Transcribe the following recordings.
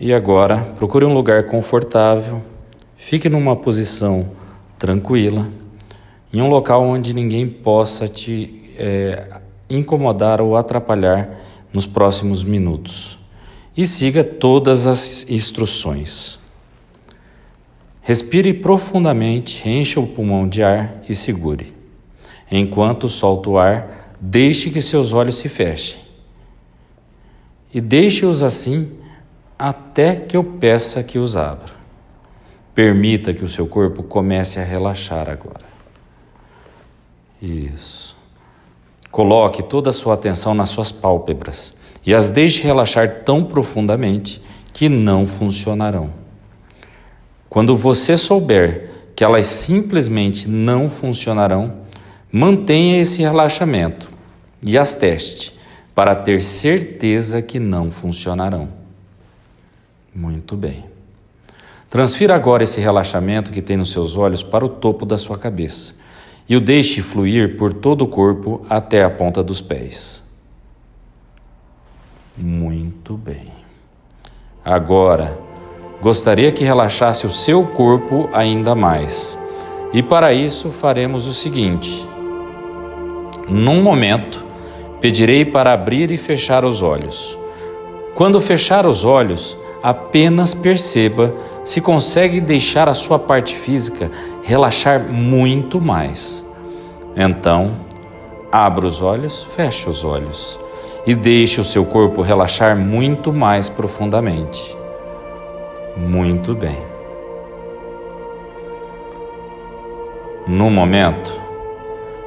E agora, procure um lugar confortável, fique numa posição tranquila, em um local onde ninguém possa te é, incomodar ou atrapalhar nos próximos minutos. E siga todas as instruções. Respire profundamente, encha o pulmão de ar e segure. Enquanto solta o ar, deixe que seus olhos se fechem. E deixe-os assim até que eu peça que os abra. Permita que o seu corpo comece a relaxar agora. Isso. Coloque toda a sua atenção nas suas pálpebras e as deixe relaxar tão profundamente que não funcionarão. Quando você souber que elas simplesmente não funcionarão, mantenha esse relaxamento e as teste para ter certeza que não funcionarão. Muito bem. Transfira agora esse relaxamento que tem nos seus olhos para o topo da sua cabeça e o deixe fluir por todo o corpo até a ponta dos pés. Muito bem. Agora, gostaria que relaxasse o seu corpo ainda mais. E para isso faremos o seguinte: num momento, pedirei para abrir e fechar os olhos. Quando fechar os olhos, apenas perceba se consegue deixar a sua parte física relaxar muito mais. Então, abra os olhos, feche os olhos e deixe o seu corpo relaxar muito mais profundamente. Muito bem. No momento,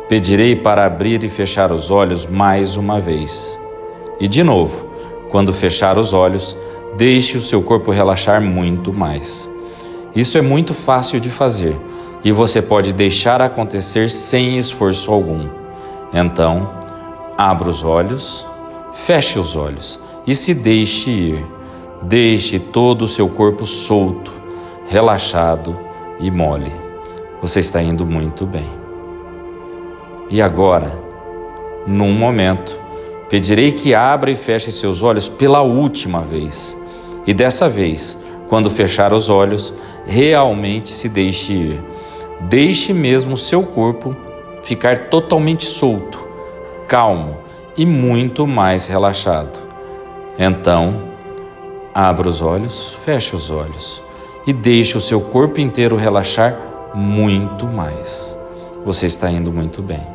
pedirei para abrir e fechar os olhos mais uma vez. E de novo, quando fechar os olhos, Deixe o seu corpo relaxar muito mais. Isso é muito fácil de fazer e você pode deixar acontecer sem esforço algum. Então, abra os olhos, feche os olhos e se deixe ir. Deixe todo o seu corpo solto, relaxado e mole. Você está indo muito bem. E agora, num momento, pedirei que abra e feche seus olhos pela última vez. E dessa vez, quando fechar os olhos, realmente se deixe ir. Deixe mesmo seu corpo ficar totalmente solto, calmo e muito mais relaxado. Então, abra os olhos, feche os olhos e deixe o seu corpo inteiro relaxar muito mais. Você está indo muito bem.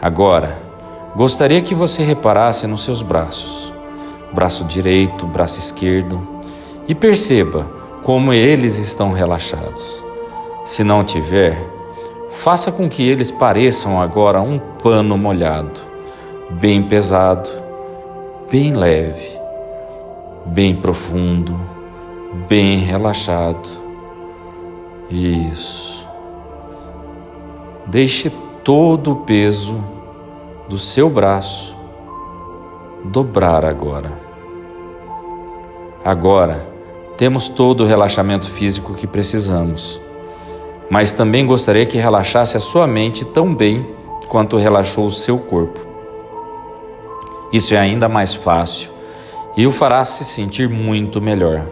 Agora, gostaria que você reparasse nos seus braços braço direito, braço esquerdo, e perceba como eles estão relaxados. Se não tiver, faça com que eles pareçam agora um pano molhado, bem pesado, bem leve, bem profundo, bem relaxado. Isso. Deixe todo o peso do seu braço dobrar agora. Agora, temos todo o relaxamento físico que precisamos, mas também gostaria que relaxasse a sua mente tão bem quanto relaxou o seu corpo. Isso é ainda mais fácil e o fará se sentir muito melhor.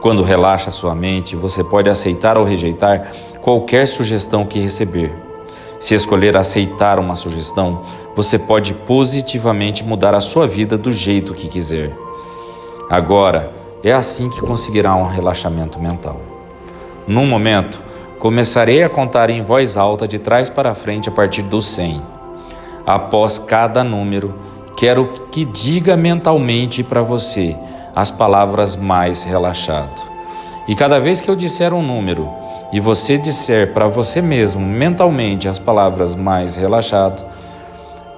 Quando relaxa sua mente, você pode aceitar ou rejeitar qualquer sugestão que receber. Se escolher aceitar uma sugestão, você pode positivamente mudar a sua vida do jeito que quiser. Agora, é assim que conseguirá um relaxamento mental. Num momento, começarei a contar em voz alta de trás para frente a partir do 100. Após cada número, quero que diga mentalmente para você as palavras mais relaxado. E cada vez que eu disser um número e você disser para você mesmo mentalmente as palavras mais relaxado,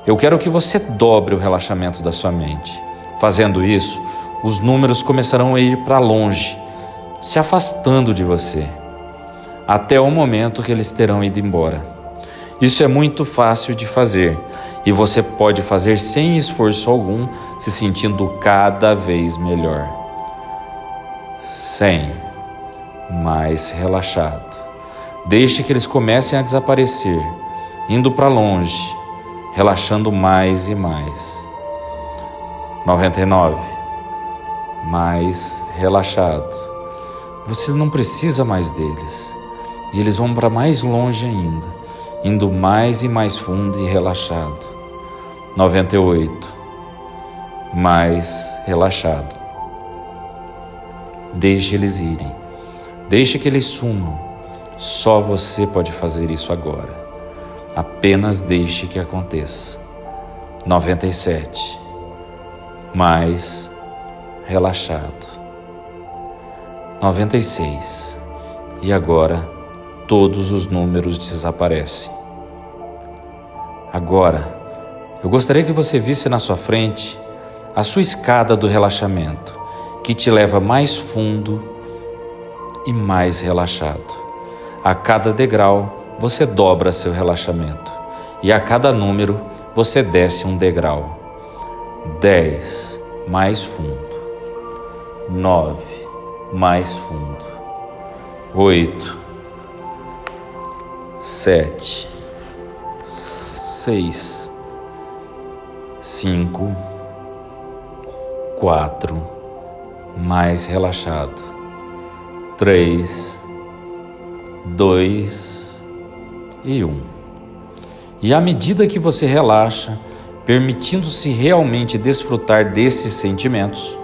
eu quero que você dobre o relaxamento da sua mente. Fazendo isso, os números começarão a ir para longe, se afastando de você, até o momento que eles terão ido embora. Isso é muito fácil de fazer e você pode fazer sem esforço algum, se sentindo cada vez melhor. 100. Mais relaxado. Deixe que eles comecem a desaparecer, indo para longe relaxando mais e mais. 99. Mais relaxado. Você não precisa mais deles. E eles vão para mais longe ainda, indo mais e mais fundo e relaxado. 98. Mais relaxado. Deixe eles irem. Deixe que eles sumam. Só você pode fazer isso agora. Apenas deixe que aconteça. 97. Mais relaxado. 96. E agora todos os números desaparecem. Agora, eu gostaria que você visse na sua frente a sua escada do relaxamento, que te leva mais fundo e mais relaxado. A cada degrau, você dobra seu relaxamento, e a cada número, você desce um degrau. 10, mais fundo. 9, mais fundo. 8, sete, seis, cinco, quatro, mais relaxado, três, dois e um. E à medida que você relaxa, permitindo-se realmente desfrutar desses sentimentos,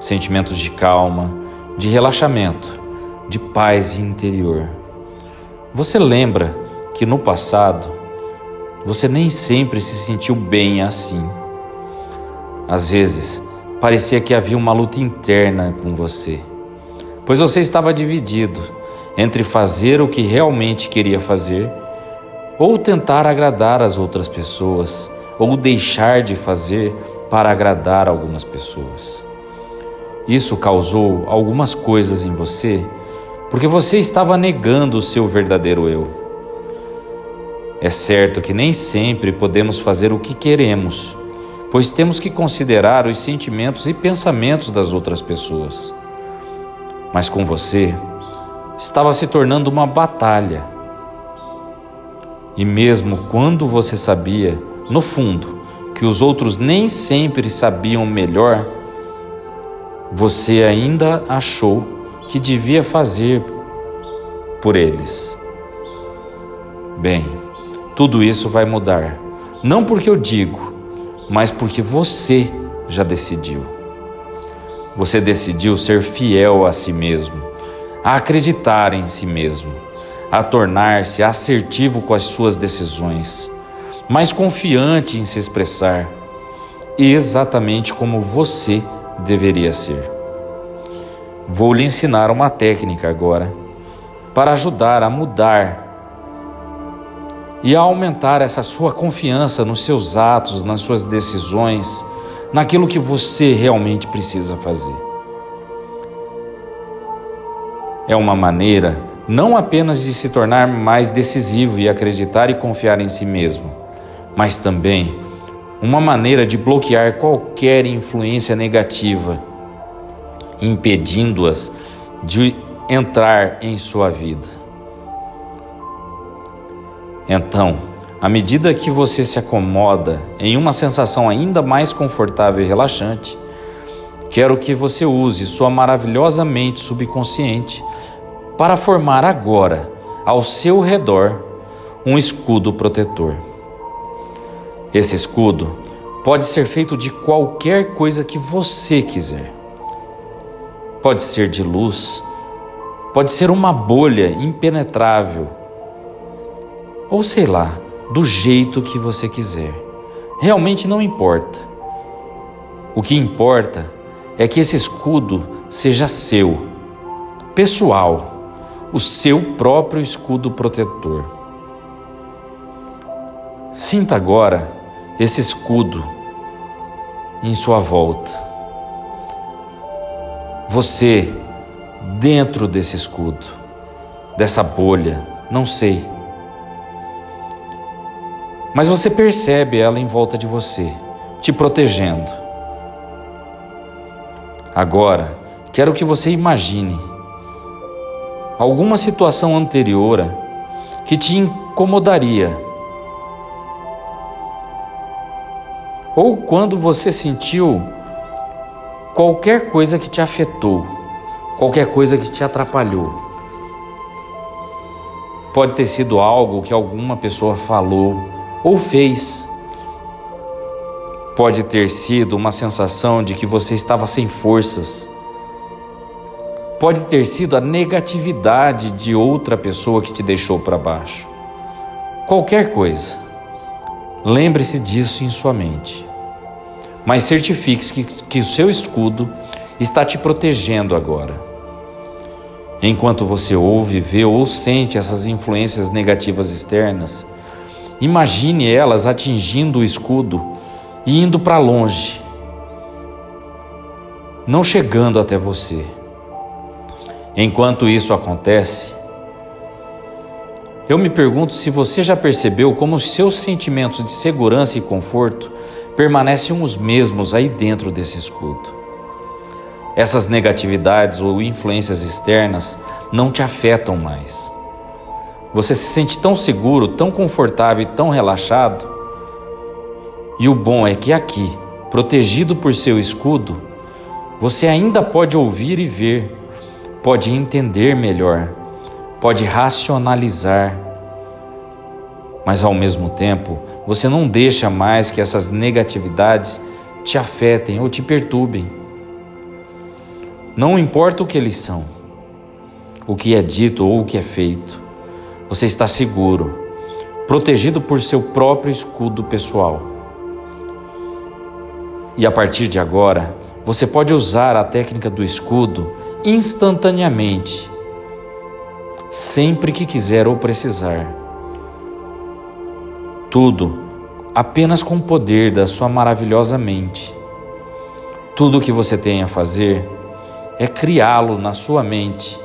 sentimentos de calma, de relaxamento, de paz interior você lembra que no passado você nem sempre se sentiu bem assim? Às vezes parecia que havia uma luta interna com você, pois você estava dividido entre fazer o que realmente queria fazer ou tentar agradar as outras pessoas ou deixar de fazer para agradar algumas pessoas. Isso causou algumas coisas em você porque você estava negando o seu verdadeiro eu. É certo que nem sempre podemos fazer o que queremos, pois temos que considerar os sentimentos e pensamentos das outras pessoas. Mas com você, estava se tornando uma batalha. E mesmo quando você sabia, no fundo, que os outros nem sempre sabiam melhor, você ainda achou que devia fazer por eles. Bem, tudo isso vai mudar, não porque eu digo, mas porque você já decidiu. Você decidiu ser fiel a si mesmo, a acreditar em si mesmo, a tornar-se assertivo com as suas decisões, mais confiante em se expressar, exatamente como você deveria ser. Vou lhe ensinar uma técnica agora para ajudar a mudar e a aumentar essa sua confiança nos seus atos, nas suas decisões, naquilo que você realmente precisa fazer. É uma maneira não apenas de se tornar mais decisivo e acreditar e confiar em si mesmo, mas também uma maneira de bloquear qualquer influência negativa impedindo-as de entrar em sua vida. Então, à medida que você se acomoda em uma sensação ainda mais confortável e relaxante, quero que você use sua maravilhosa mente subconsciente para formar agora, ao seu redor, um escudo protetor. Esse escudo pode ser feito de qualquer coisa que você quiser. Pode ser de luz, pode ser uma bolha impenetrável, ou sei lá, do jeito que você quiser. Realmente não importa. O que importa é que esse escudo seja seu, pessoal, o seu próprio escudo protetor. Sinta agora esse escudo em sua volta você dentro desse escudo, dessa bolha, não sei. Mas você percebe ela em volta de você, te protegendo. Agora, quero que você imagine alguma situação anterior que te incomodaria. Ou quando você sentiu qualquer coisa que te afetou, qualquer coisa que te atrapalhou. Pode ter sido algo que alguma pessoa falou ou fez. Pode ter sido uma sensação de que você estava sem forças. Pode ter sido a negatividade de outra pessoa que te deixou para baixo. Qualquer coisa. Lembre-se disso em sua mente. Mas certifique-se que, que o seu escudo está te protegendo agora. Enquanto você ouve, vê ou sente essas influências negativas externas, imagine elas atingindo o escudo e indo para longe, não chegando até você. Enquanto isso acontece, eu me pergunto se você já percebeu como os seus sentimentos de segurança e conforto permanecem os mesmos aí dentro desse escudo. Essas negatividades ou influências externas não te afetam mais. Você se sente tão seguro, tão confortável e tão relaxado. E o bom é que aqui, protegido por seu escudo, você ainda pode ouvir e ver, pode entender melhor, pode racionalizar. Mas ao mesmo tempo, você não deixa mais que essas negatividades te afetem ou te perturbem. Não importa o que eles são, o que é dito ou o que é feito, você está seguro, protegido por seu próprio escudo pessoal. E a partir de agora, você pode usar a técnica do escudo instantaneamente, sempre que quiser ou precisar. Tudo apenas com o poder da sua maravilhosa mente. Tudo o que você tem a fazer é criá-lo na sua mente,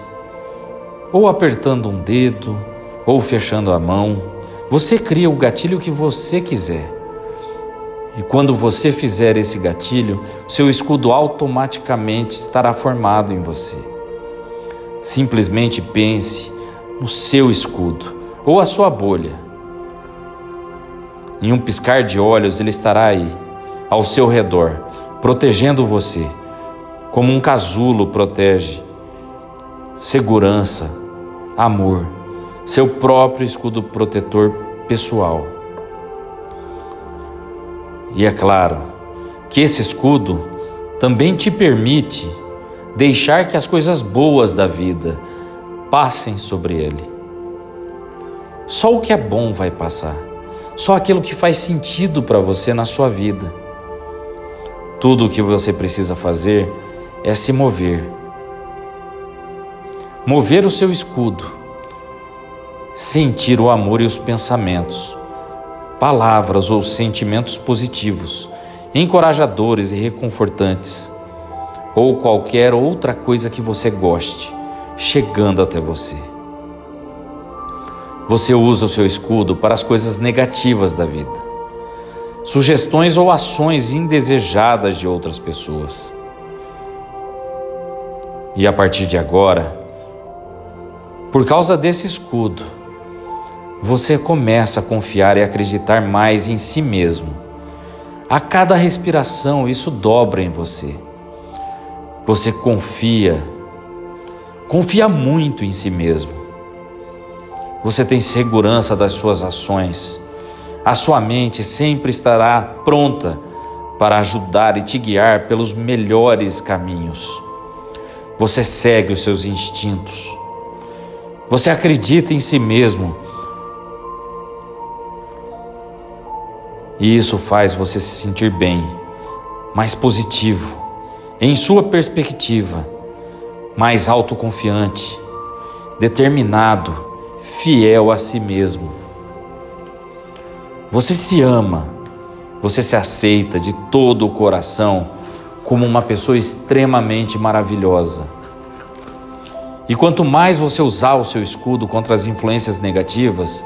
ou apertando um dedo, ou fechando a mão. Você cria o gatilho que você quiser. E quando você fizer esse gatilho, seu escudo automaticamente estará formado em você. Simplesmente pense no seu escudo ou a sua bolha. Em um piscar de olhos, ele estará aí, ao seu redor, protegendo você como um casulo protege. Segurança, amor, seu próprio escudo protetor pessoal. E é claro que esse escudo também te permite deixar que as coisas boas da vida passem sobre ele. Só o que é bom vai passar, só aquilo que faz sentido para você na sua vida. Tudo o que você precisa fazer é se mover. Mover o seu escudo, sentir o amor e os pensamentos, palavras ou sentimentos positivos, encorajadores e reconfortantes, ou qualquer outra coisa que você goste, chegando até você. Você usa o seu escudo para as coisas negativas da vida, sugestões ou ações indesejadas de outras pessoas. E a partir de agora, por causa desse escudo, você começa a confiar e acreditar mais em si mesmo. A cada respiração, isso dobra em você. Você confia, confia muito em si mesmo. Você tem segurança das suas ações. A sua mente sempre estará pronta para ajudar e te guiar pelos melhores caminhos. Você segue os seus instintos. Você acredita em si mesmo. E isso faz você se sentir bem, mais positivo, em sua perspectiva, mais autoconfiante, determinado, fiel a si mesmo. Você se ama, você se aceita de todo o coração como uma pessoa extremamente maravilhosa. E quanto mais você usar o seu escudo contra as influências negativas,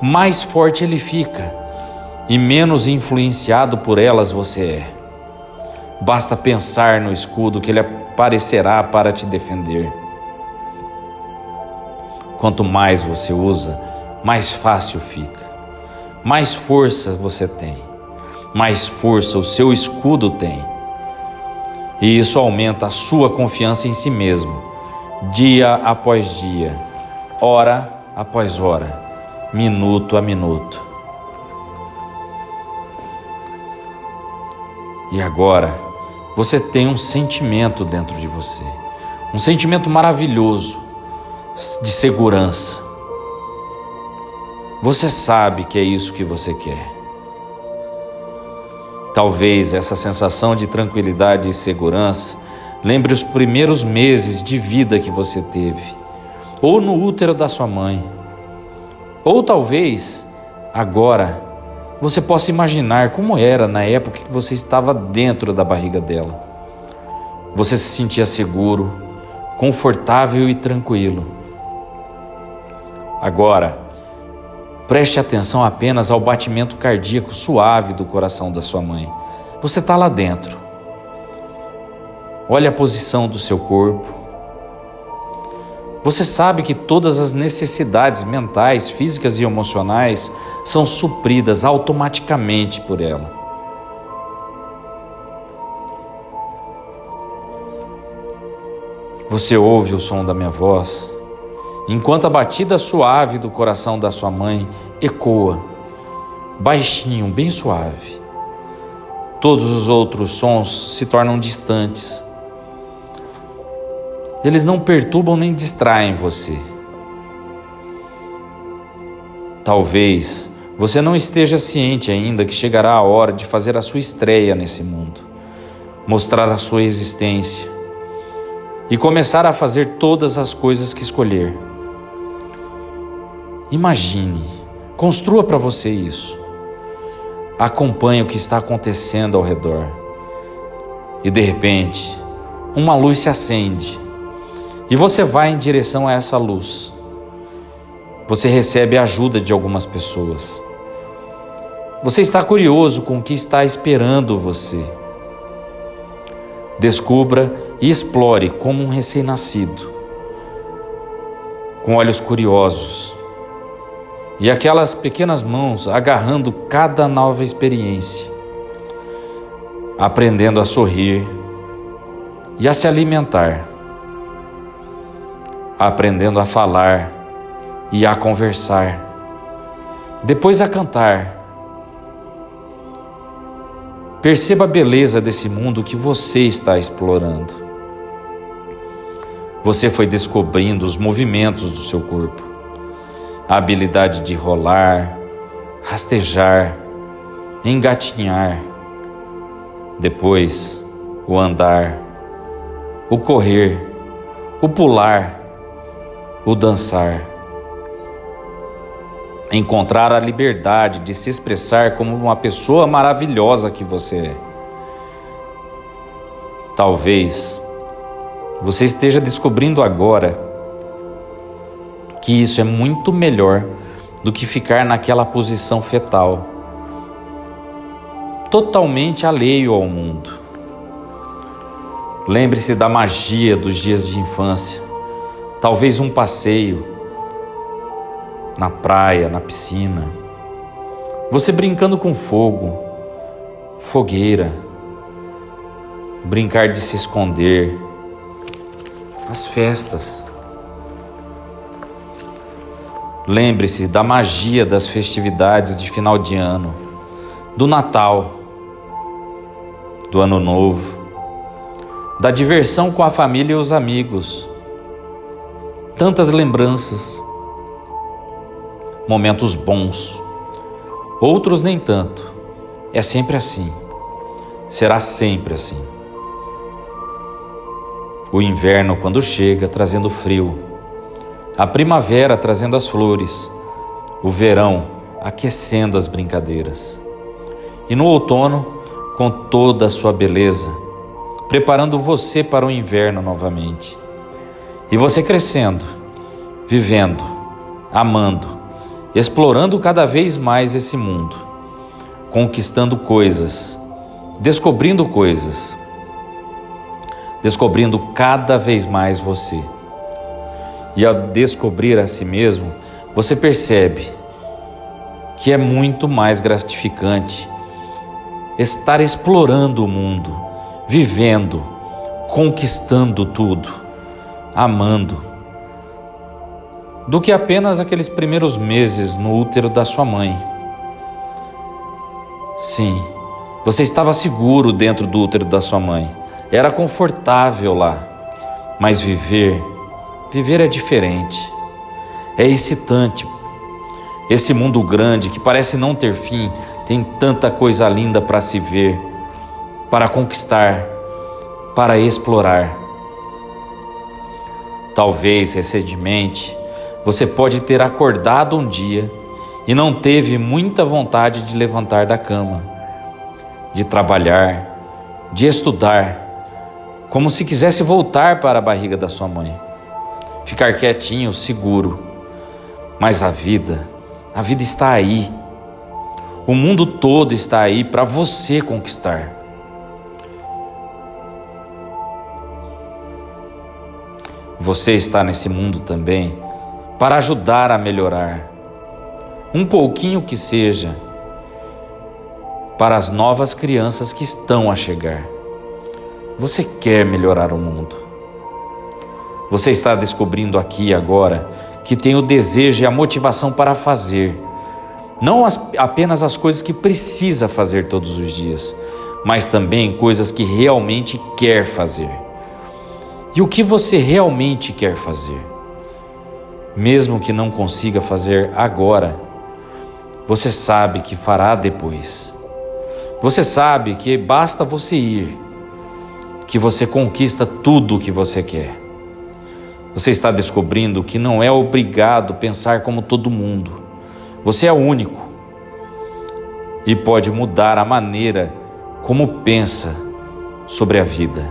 mais forte ele fica e menos influenciado por elas você é. Basta pensar no escudo que ele aparecerá para te defender. Quanto mais você usa, mais fácil fica, mais força você tem mais força o seu escudo tem. E isso aumenta a sua confiança em si mesmo, dia após dia, hora após hora, minuto a minuto. E agora, você tem um sentimento dentro de você, um sentimento maravilhoso de segurança. Você sabe que é isso que você quer. Talvez essa sensação de tranquilidade e segurança lembre os primeiros meses de vida que você teve, ou no útero da sua mãe. Ou talvez agora você possa imaginar como era na época que você estava dentro da barriga dela. Você se sentia seguro, confortável e tranquilo. Agora, Preste atenção apenas ao batimento cardíaco suave do coração da sua mãe. Você está lá dentro. Olhe a posição do seu corpo. Você sabe que todas as necessidades mentais, físicas e emocionais são supridas automaticamente por ela. Você ouve o som da minha voz enquanto a batida suave do coração da sua mãe ecoa, baixinho, bem suave. Todos os outros sons se tornam distantes. Eles não perturbam nem distraem você. Talvez você não esteja ciente ainda que chegará a hora de fazer a sua estreia nesse mundo, mostrar a sua existência e começar a fazer todas as coisas que escolher. Imagine, construa para você isso. Acompanhe o que está acontecendo ao redor. E de repente, uma luz se acende e você vai em direção a essa luz. Você recebe a ajuda de algumas pessoas. Você está curioso com o que está esperando você. Descubra e explore como um recém-nascido, com olhos curiosos e aquelas pequenas mãos agarrando cada nova experiência, aprendendo a sorrir e a se alimentar, aprendendo a falar e a conversar, depois a cantar. Perceba a beleza desse mundo que você está explorando. Você foi descobrindo os movimentos do seu corpo a habilidade de rolar, rastejar, engatinhar, depois o andar, o correr, o pular, o dançar. Encontrar a liberdade de se expressar como uma pessoa maravilhosa que você é. Talvez você esteja descobrindo agora que isso é muito melhor do que ficar naquela posição fetal, totalmente alheio ao mundo. Lembre-se da magia dos dias de infância, talvez um passeio na praia, na piscina, você brincando com fogo, fogueira, brincar de se esconder, as festas. Lembre-se da magia das festividades de final de ano, do Natal, do Ano Novo, da diversão com a família e os amigos. Tantas lembranças, momentos bons, outros nem tanto. É sempre assim, será sempre assim. O inverno, quando chega, trazendo frio, a primavera trazendo as flores, o verão aquecendo as brincadeiras, e no outono, com toda a sua beleza, preparando você para o inverno novamente. E você crescendo, vivendo, amando, explorando cada vez mais esse mundo, conquistando coisas, descobrindo coisas, descobrindo cada vez mais você. E ao descobrir a si mesmo, você percebe que é muito mais gratificante estar explorando o mundo, vivendo, conquistando tudo, amando, do que apenas aqueles primeiros meses no útero da sua mãe. Sim, você estava seguro dentro do útero da sua mãe, era confortável lá, mas viver, viver é diferente, é excitante. Esse mundo grande que parece não ter fim tem tanta coisa linda para se ver, para conquistar, para explorar. Talvez recentemente você pode ter acordado um dia e não teve muita vontade de levantar da cama, de trabalhar, de estudar, como se quisesse voltar para a barriga da sua mãe, ficar quietinho, seguro. Mas a vida, a vida está aí. O mundo todo está aí para você conquistar. Você está nesse mundo também para ajudar a melhorar, um pouquinho que seja, para as novas crianças que estão a chegar. Você quer melhorar o mundo. Você está descobrindo aqui agora que tem o desejo e a motivação para fazer, não as, apenas as coisas que precisa fazer todos os dias, mas também coisas que realmente quer fazer. E o que você realmente quer fazer? mesmo que não consiga fazer agora, você sabe que fará depois. Você sabe que basta você ir, que você conquista tudo o que você quer. Você está descobrindo que não é obrigado pensar como todo mundo. Você é único e pode mudar a maneira como pensa sobre a vida,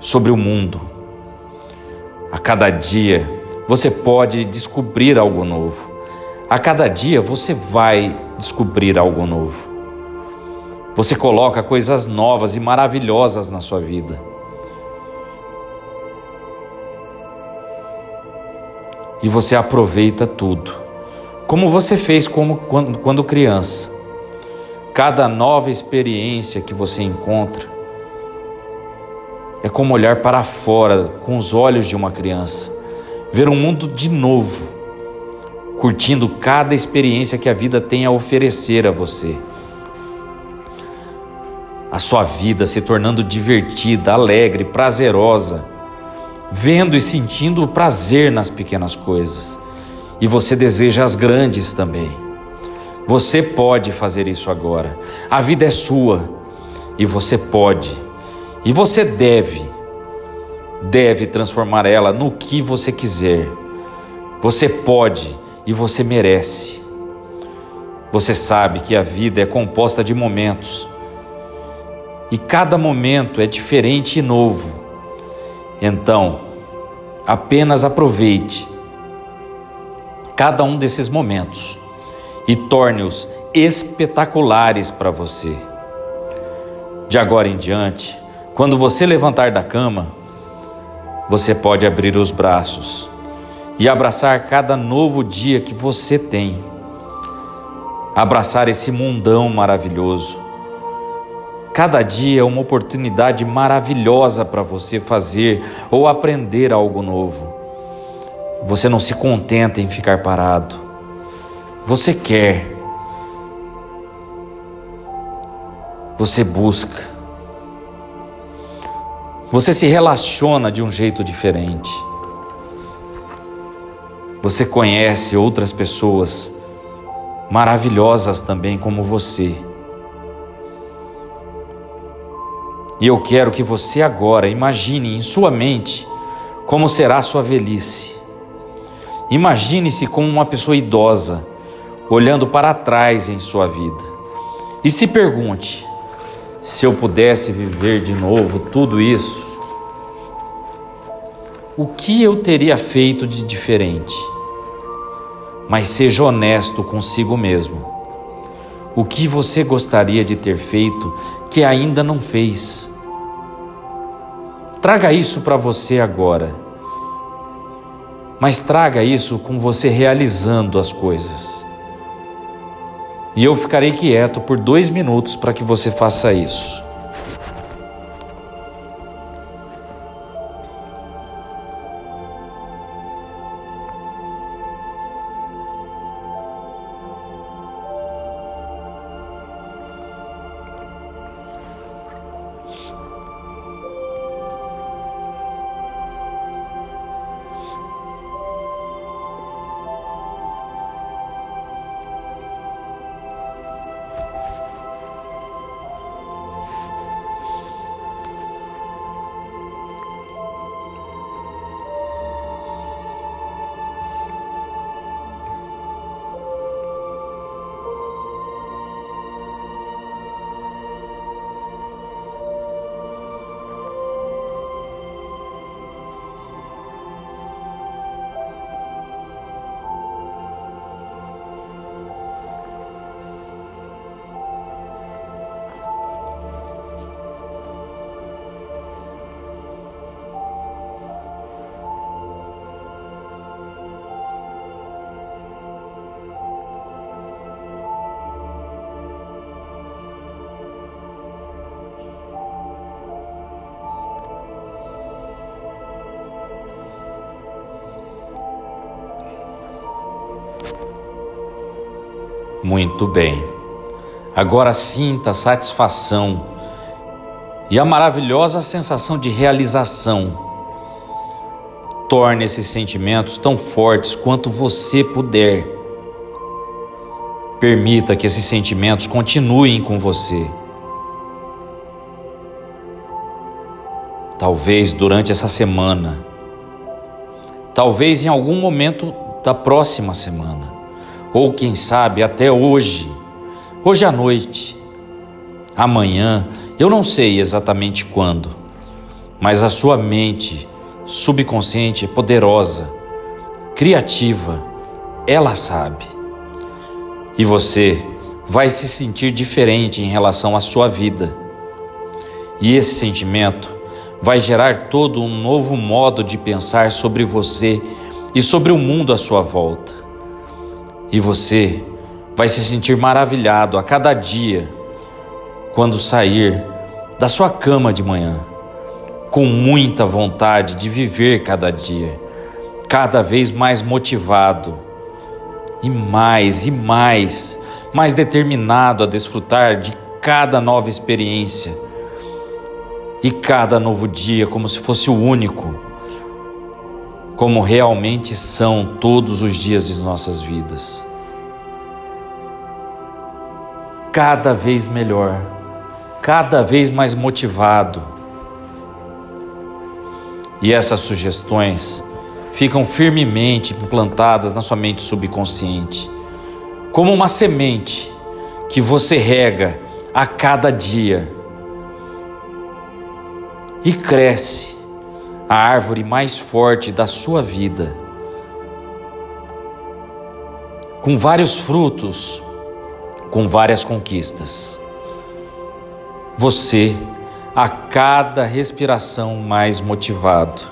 sobre o mundo. A cada dia, você pode descobrir algo novo. A cada dia você vai descobrir algo novo. Você coloca coisas novas e maravilhosas na sua vida. E você aproveita tudo, como você fez como, quando, quando criança. Cada nova experiência que você encontra é como olhar para fora com os olhos de uma criança ver um mundo de novo, curtindo cada experiência que a vida tem a oferecer a você. A sua vida se tornando divertida, alegre, prazerosa, vendo e sentindo o prazer nas pequenas coisas. E você deseja as grandes também. Você pode fazer isso agora. A vida é sua e você pode e você deve deve transformar ela no que você quiser. Você pode e você merece. Você sabe que a vida é composta de momentos e cada momento é diferente e novo. Então, apenas aproveite cada um desses momentos e torne-os espetaculares para você. De agora em diante, quando você levantar da cama, você pode abrir os braços e abraçar cada novo dia que você tem. Abraçar esse mundão maravilhoso. Cada dia é uma oportunidade maravilhosa para você fazer ou aprender algo novo. Você não se contenta em ficar parado. Você quer. Você busca. Você se relaciona de um jeito diferente. Você conhece outras pessoas maravilhosas também como você. E eu quero que você agora imagine em sua mente como será a sua velhice. Imagine-se como uma pessoa idosa, olhando para trás em sua vida. E se pergunte: se eu pudesse viver de novo tudo isso, o que eu teria feito de diferente? Mas seja honesto consigo mesmo. O que você gostaria de ter feito que ainda não fez? Traga isso para você agora. Mas traga isso com você realizando as coisas. E eu ficarei quieto por dois minutos para que você faça isso. Muito bem. Agora sinta a satisfação e a maravilhosa sensação de realização. Torne esses sentimentos tão fortes quanto você puder. Permita que esses sentimentos continuem com você. Talvez durante essa semana, talvez em algum momento da próxima semana, ou quem sabe até hoje, hoje à noite, amanhã, eu não sei exatamente quando, mas a sua mente subconsciente é poderosa, criativa, ela sabe. E você vai se sentir diferente em relação à sua vida. E esse sentimento vai gerar todo um novo modo de pensar sobre você e sobre o mundo à sua volta. E você vai se sentir maravilhado a cada dia quando sair da sua cama de manhã, com muita vontade de viver cada dia, cada vez mais motivado e mais e mais, mais determinado a desfrutar de cada nova experiência e cada novo dia como se fosse o único, como realmente são todos os dias de nossas vidas. Cada vez melhor, cada vez mais motivado. E essas sugestões ficam firmemente implantadas na sua mente subconsciente, como uma semente que você rega a cada dia e cresce a árvore mais forte da sua vida, com vários frutos, com várias conquistas. Você, a cada respiração mais motivado,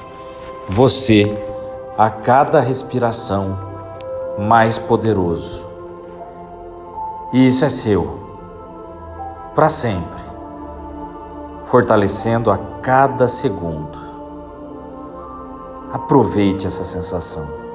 você, a cada respiração mais poderoso. E isso é seu, para sempre fortalecendo a cada segundo. Aproveite essa sensação.